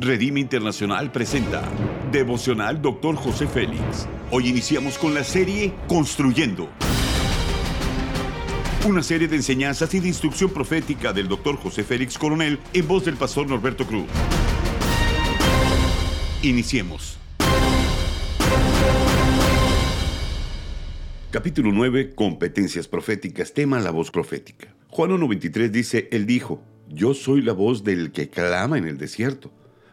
Redime Internacional presenta Devocional Dr. José Félix. Hoy iniciamos con la serie Construyendo. Una serie de enseñanzas y de instrucción profética del Dr. José Félix Coronel en voz del pastor Norberto Cruz. Iniciemos. Capítulo 9. Competencias proféticas. Tema la voz profética. Juan 1.23 dice, Él dijo, Yo soy la voz del que clama en el desierto.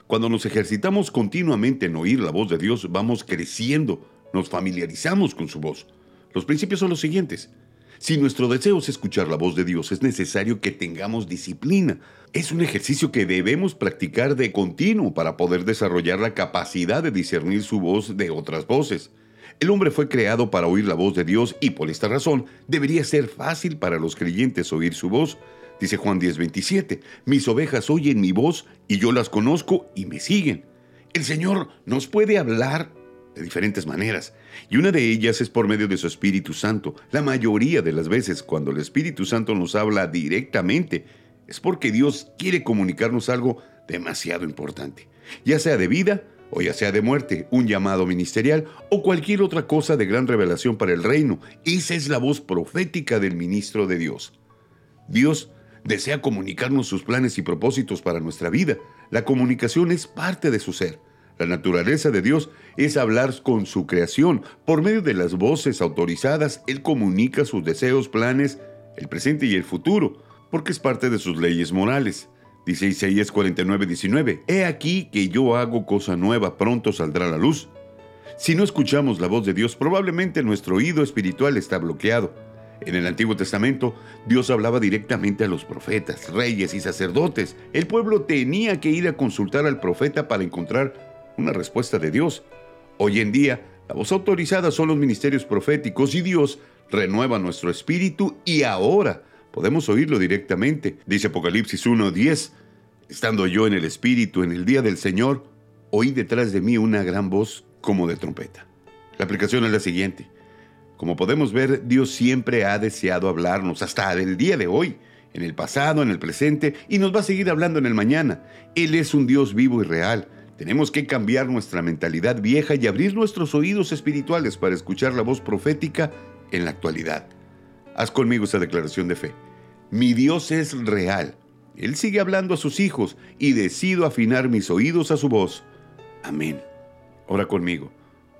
Cuando nos ejercitamos continuamente en oír la voz de Dios, vamos creciendo, nos familiarizamos con su voz. Los principios son los siguientes. Si nuestro deseo es escuchar la voz de Dios, es necesario que tengamos disciplina. Es un ejercicio que debemos practicar de continuo para poder desarrollar la capacidad de discernir su voz de otras voces. El hombre fue creado para oír la voz de Dios y por esta razón debería ser fácil para los creyentes oír su voz. Dice Juan 10:27, mis ovejas oyen mi voz y yo las conozco y me siguen. El Señor nos puede hablar de diferentes maneras y una de ellas es por medio de su Espíritu Santo. La mayoría de las veces cuando el Espíritu Santo nos habla directamente es porque Dios quiere comunicarnos algo demasiado importante, ya sea de vida o ya sea de muerte, un llamado ministerial o cualquier otra cosa de gran revelación para el reino. Esa es la voz profética del ministro de Dios. Dios desea comunicarnos sus planes y propósitos para nuestra vida. La comunicación es parte de su ser. La naturaleza de Dios es hablar con su creación. Por medio de las voces autorizadas, Él comunica sus deseos, planes, el presente y el futuro, porque es parte de sus leyes morales. Dice Isaías 49, 19, He aquí que yo hago cosa nueva, pronto saldrá la luz. Si no escuchamos la voz de Dios, probablemente nuestro oído espiritual está bloqueado. En el Antiguo Testamento, Dios hablaba directamente a los profetas, reyes y sacerdotes. El pueblo tenía que ir a consultar al profeta para encontrar una respuesta de Dios. Hoy en día, la voz autorizada son los ministerios proféticos y Dios renueva nuestro espíritu y ahora Podemos oírlo directamente. Dice Apocalipsis 1:10. Estando yo en el Espíritu en el día del Señor, oí detrás de mí una gran voz como de trompeta. La aplicación es la siguiente. Como podemos ver, Dios siempre ha deseado hablarnos hasta el día de hoy, en el pasado, en el presente, y nos va a seguir hablando en el mañana. Él es un Dios vivo y real. Tenemos que cambiar nuestra mentalidad vieja y abrir nuestros oídos espirituales para escuchar la voz profética en la actualidad. Haz conmigo esa declaración de fe. Mi Dios es real. Él sigue hablando a sus hijos y decido afinar mis oídos a su voz. Amén. Ora conmigo.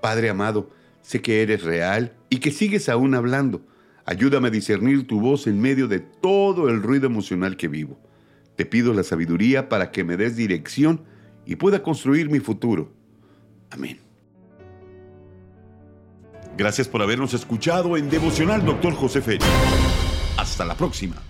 Padre amado, sé que eres real y que sigues aún hablando. Ayúdame a discernir tu voz en medio de todo el ruido emocional que vivo. Te pido la sabiduría para que me des dirección y pueda construir mi futuro. Amén. Gracias por habernos escuchado en Devocional Doctor José Félix. Hasta la próxima.